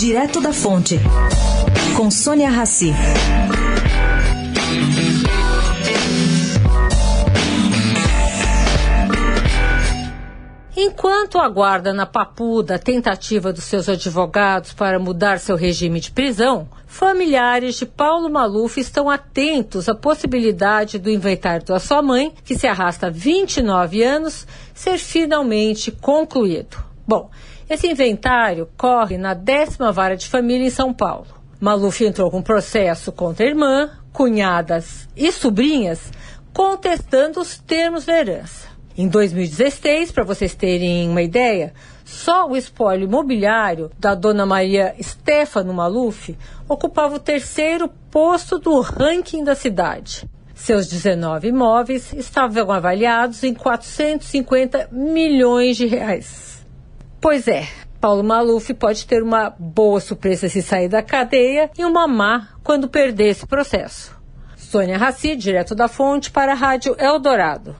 Direto da Fonte, com Sônia Rassi. Enquanto aguarda na papuda a tentativa dos seus advogados para mudar seu regime de prisão, familiares de Paulo Maluf estão atentos à possibilidade do inventário da sua mãe, que se arrasta há 29 anos, ser finalmente concluído. Bom, esse inventário corre na décima vara de família em São Paulo. Maluf entrou com processo contra irmã, cunhadas e sobrinhas, contestando os termos da herança. Em 2016, para vocês terem uma ideia, só o espólio imobiliário da dona Maria Stefano Maluf ocupava o terceiro posto do ranking da cidade. Seus 19 imóveis estavam avaliados em 450 milhões de reais. Pois é, Paulo Maluf pode ter uma boa surpresa se sair da cadeia e uma má quando perder esse processo. Sônia Raci, direto da fonte, para a Rádio Eldorado.